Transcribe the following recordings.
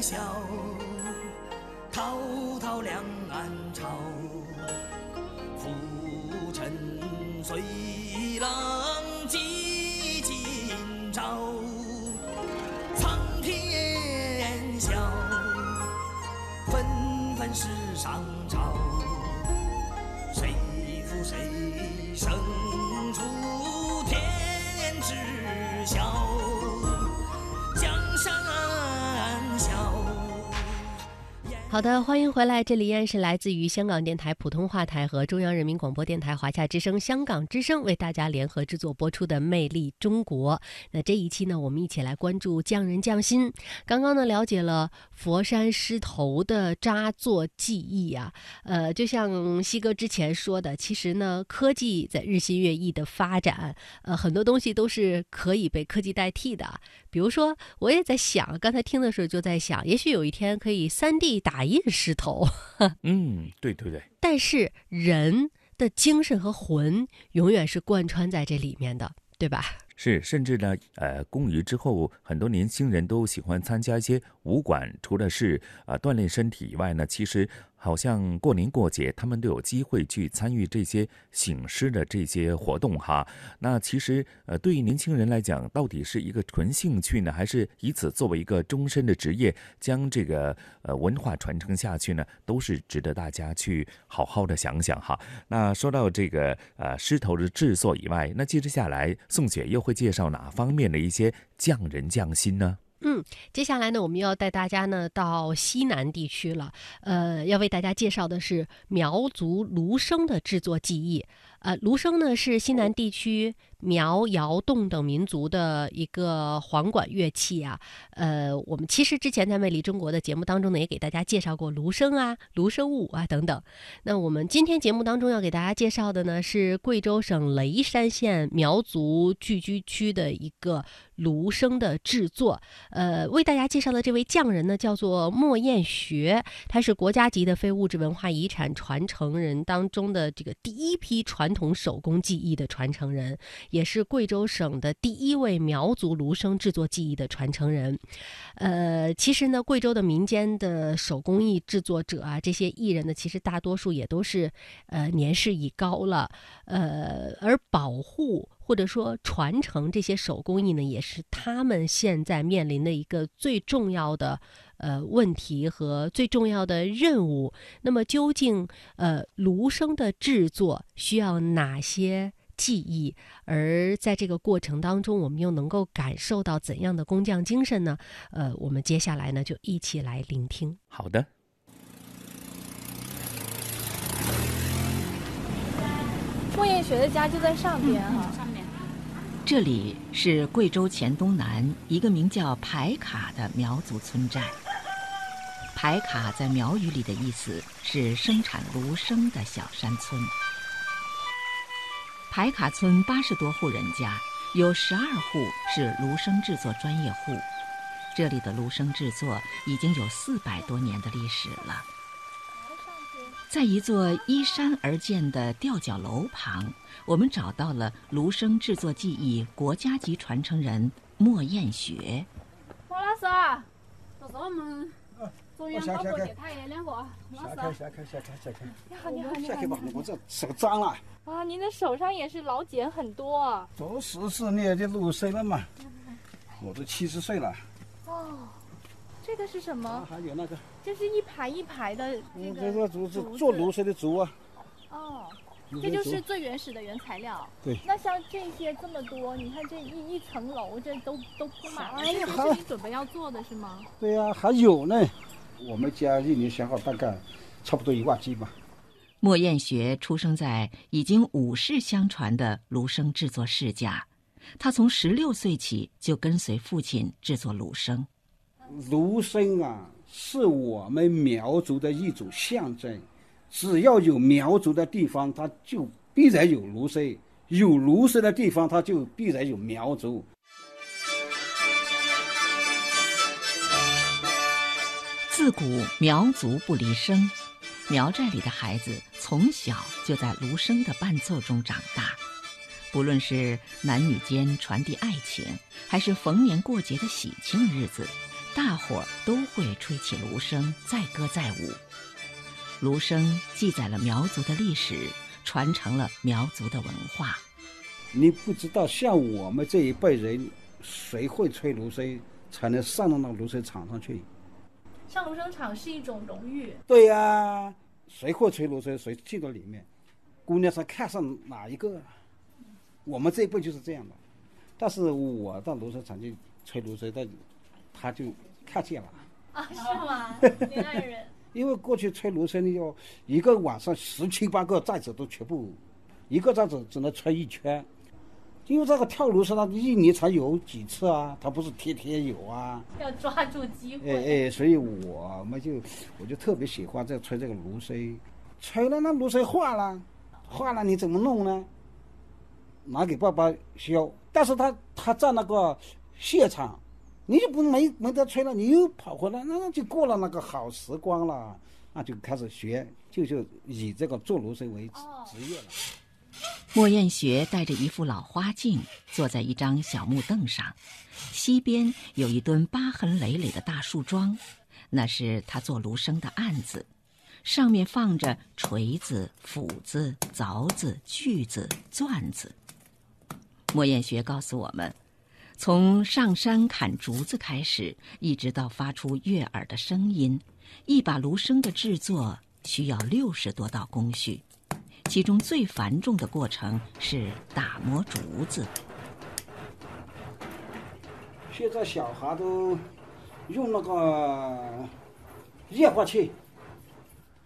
笑，滔滔两岸潮，浮沉随浪记今朝，苍天笑，纷纷世上好的，欢迎回来，这里依然是来自于香港电台普通话台和中央人民广播电台华夏之声、香港之声为大家联合制作播出的《魅力中国》。那这一期呢，我们一起来关注匠人匠心。刚刚呢，了解了佛山狮头的扎作技艺啊，呃，就像西哥之前说的，其实呢，科技在日新月异的发展，呃，很多东西都是可以被科技代替的。比如说，我也在想，刚才听的时候就在想，也许有一天可以三 D 打印石头，嗯，对对对，但是人的精神和魂永远是贯穿在这里面的，对吧？是，甚至呢，呃，工余之后，很多年轻人都喜欢参加一些武馆，除了是呃锻炼身体以外呢，其实好像过年过节，他们都有机会去参与这些醒狮的这些活动哈。那其实呃，对于年轻人来讲，到底是一个纯兴趣呢，还是以此作为一个终身的职业，将这个呃文化传承下去呢，都是值得大家去好好的想想哈。那说到这个呃狮头的制作以外，那接着下来，宋雪又会介绍哪方面的一些匠人匠心呢？嗯，接下来呢，我们要带大家呢到西南地区了。呃，要为大家介绍的是苗族芦笙的制作技艺。呃，芦笙呢是西南地区苗、瑶、侗等民族的一个簧管乐器啊。呃，我们其实之前在《魅力中国》的节目当中呢，也给大家介绍过芦笙啊、芦笙舞啊等等。那我们今天节目当中要给大家介绍的呢，是贵州省雷山县苗族聚居区的一个芦笙的制作。呃，为大家介绍的这位匠人呢，叫做莫艳学，他是国家级的非物质文化遗产传承人当中的这个第一批传传统手工技艺的传承人，也是贵州省的第一位苗族芦笙制作技艺的传承人。呃，其实呢，贵州的民间的手工艺制作者啊，这些艺人呢，其实大多数也都是呃年事已高了，呃，而保护。或者说传承这些手工艺呢，也是他们现在面临的一个最重要的呃问题和最重要的任务。那么，究竟呃芦笙的制作需要哪些技艺？而在这个过程当中，我们又能够感受到怎样的工匠精神呢？呃，我们接下来呢就一起来聆听。好的。莫彦学的家就在上边哈。这里是贵州黔东南一个名叫排卡的苗族村寨。排卡在苗语里的意思是生产芦笙的小山村。排卡村八十多户人家，有十二户是芦笙制作专业户。这里的芦笙制作已经有四百多年的历史了。在一座依山而建的吊脚楼旁，我们找到了芦笙制作技艺国家级传承人莫艳雪。莫老师啊，这是我们中央广播下下电台的两个老下开师。下开下开下开，你好，你好，你好下开。吧，我这手脏了，啊，您的手上也是老茧很多啊。都十四年的芦笙了嘛，我都七十岁了。哦，这个是什啊，么？还有那个，这是一排一排的这嗯，个这个竹子做芦笙的竹啊，哦，这就是最原始的原材料。对那像这些这么多，你看这一一层楼，这都都铺满了，哎呀这都是你准备要做的是吗？对呀、还有呢。我们家一年消耗大概差不多一万斤吧。莫艳学出生在已经五世相传的芦笙制作世家，他从十六岁起就跟随父亲制作芦笙。芦笙啊，是我们苗族的一种象征。只要有苗族的地方，它就必然有芦笙；有芦笙的地方，它就必然有苗族。自古苗族不离笙，苗寨里的孩子从小就在芦笙的伴奏中长大。不论是男女间传递爱情，还是逢年过节的喜庆日子，大伙儿都会吹起芦笙，载歌载舞。芦笙记载了苗族的历史，传承了苗族的文化。你不知道，像我们这一辈人，谁会吹芦笙，才能上到那个芦笙场上去？上芦笙场是一种荣誉。对呀、谁会吹芦笙，谁进到里面。姑娘是看上哪一个，我们这一辈就是这样的。但是我到芦笙场去吹芦笙，但他就看见了。啊，是吗？你爱人。因为过去吹芦笙要一个晚上十七八个寨子都全部，一个寨子只能吹一圈，因为这个跳芦笙它一年才有几次啊，它不是天天有啊，要抓住机会。哎哎，所以我们就我就特别喜欢这吹这个芦笙，吹了那芦笙化了，化了你怎么弄呢？拿给爸爸削，但是他他在那个现场。你就不没没得吹了，你又跑回来，那那就过了那个好时光了，那就开始学，就就以这个做芦笙为职业了。莫艳学戴着一副老花镜，坐在一张小木凳上，西边有一墩疤痕累累的大树桩，那是他做芦笙的案子，上面放着锤子、斧子、凿子、锯子、钻子。莫艳学告诉我们。从上山砍竹子开始，一直到发出悦耳的声音，一把芦笙的制作需要六十多道工序，其中最繁重的过程是打磨竹子。现在小孩都用那个液化气，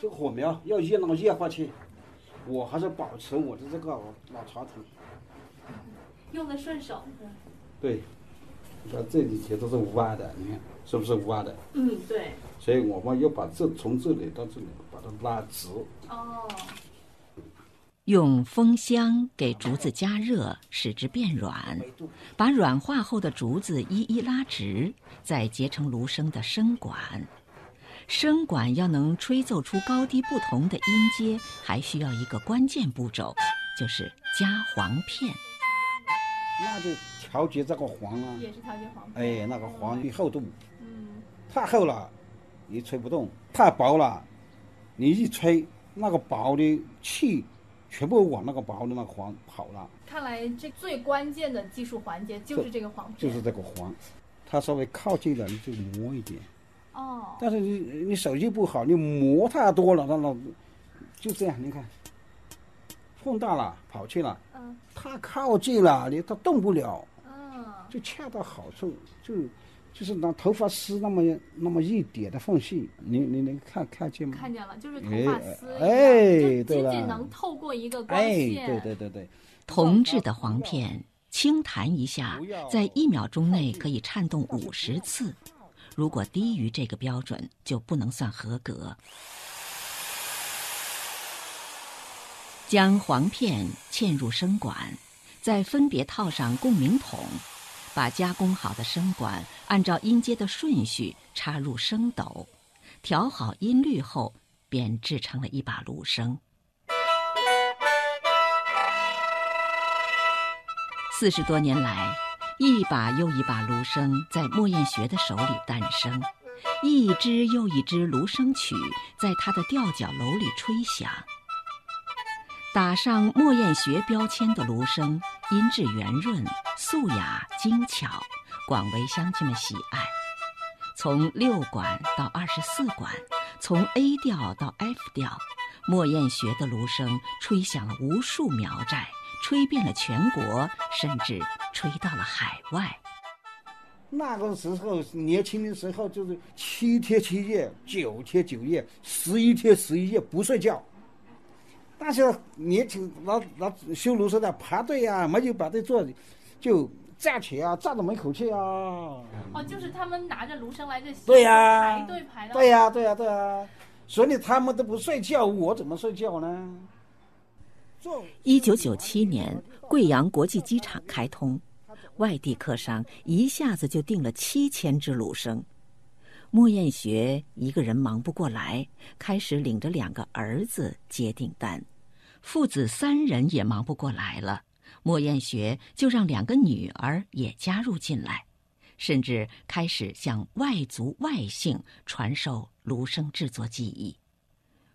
这个火苗要用那个液化气，我还是保持我的这个老传统，用的顺手。对，你看这里全都是弯的，你看是不是弯的？嗯，对。所以我们要把这从这里到这里把它拉直。哦。用风箱给竹子加热，使之变软，把软化后的竹子一一拉直，再结成芦笙的笙管。笙管要能吹奏出高低不同的音阶，还需要一个关键步骤，就是加簧片。那就调节这个簧啊，也是调节簧。哎，那个簧的厚度，嗯，太厚了，你吹不动；太薄了，你一吹，那个薄的气全部往那个薄的那个簧跑了。看来这最关键的技术环节就是这个簧片，就是这个簧，它稍微靠近了你就磨一点。哦。但是你你手艺不好，你磨太多了，那那就这样，你看。碰大了，跑去了。嗯。太靠近了，你它动不了。嗯。就恰到好处，就就是拿头发丝那么那么一点的缝隙，你你能看看见吗？看见了，就是头发丝。哎，对了。仅仅能透过一个光线。哎，对对对对。铜制的簧片，轻弹一下，在一秒钟内可以颤动五十次，如果低于这个标准，就不能算合格。将簧片嵌入声管，再分别套上共鸣筒，把加工好的笙管按照音阶的顺序插入笙斗，调好音律后，便制成了一把芦笙。四十多年来，一把又一把芦笙在莫艳学的手里诞生，一支又一支芦笙曲在他的吊脚楼里吹响。打上莫艳学标签的芦笙，音质圆润、素雅、精巧，广为乡亲们喜爱。从六管到二十四管，从 A 调到 F 调，莫艳学的芦笙吹响了无数苗寨，吹遍了全国，甚至吹到了海外。那个时候年轻的时候，就是七天七夜、九天九夜、十一天十一夜不睡觉。但是年轻老老修芦笙的排队呀，没有排队坐，就站起啊，站到门口去啊。哦，就是他们拿着芦笙来这对呀，排队排到。对呀，对呀，对呀。所以他们都不睡觉，我怎么睡觉呢？一九九七年，贵阳国际机场开通，外地客商一下子就订了七千只芦笙。莫艳学一个人忙不过来，开始领着两个儿子接订单，父子三人也忙不过来了。莫艳学就让两个女儿也加入进来，甚至开始向外族外姓传授芦笙制作技艺。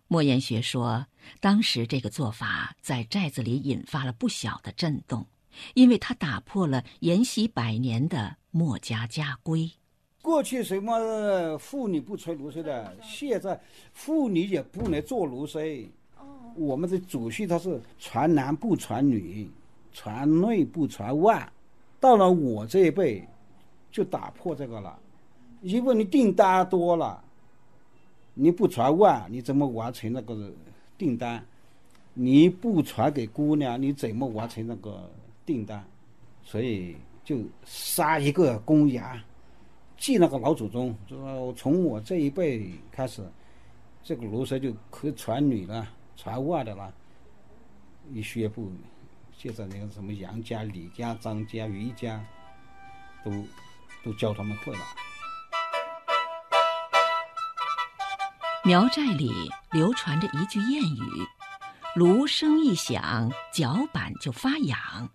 莫言学说，当时这个做法在寨子里引发了不小的震动，因为它打破了沿袭百年的墨家家规。过去什么妇女不吹芦笙的，现在妇女也不能做芦笙。我们的祖训它是传男不传女，传内不传外。到了我这一辈，就打破这个了，因为你订单多了。你不传外，你怎么完成那个订单？你不传给姑娘，你怎么完成那个订单？所以就杀一个公羊，祭那个老祖宗。就说从我这一辈开始，这个芦笙就可以传女了，传外的了。一宣布，现在那个什么杨家、李家、张家、余家，都都教他们会了。苗寨里流传着一句谚语：“芦笙一响，脚板就发痒。”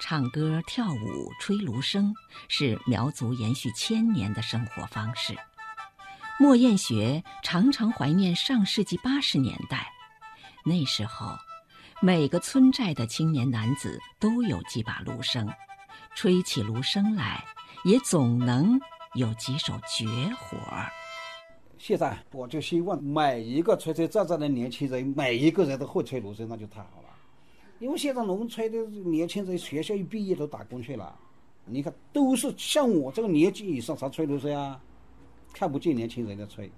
唱歌、跳舞、吹芦笙是苗族延续千年的生活方式。莫艳学常常怀念上世纪八十年代，那时候，每个村寨的青年男子都有几把芦笙，吹起芦笙来，也总能有几手绝活儿。现在我就希望每一个吹吹战战的年轻人，每一个人都会吹芦笙，那就太好了。因为现在农村的年轻人，学校一毕业都打工去了，你看都是像我这个年纪以上才吹芦笙啊，看不见年轻人的吹。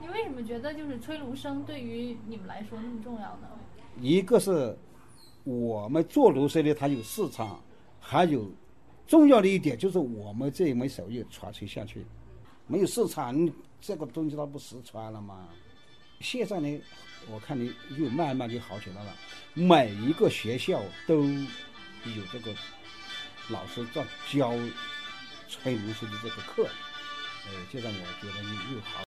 你为什么觉得就是吹芦笙对于你们来说那么重要呢？一个是我们做芦笙的，它有市场，还有重要的一点就是我们这一门手艺传承下去，没有市场。这个东西它不实传了吗？现在呢，我看你又慢慢就好起来了。每一个学校都有这个老师在教吹芦笙的这个课，呃，现在我觉得又好。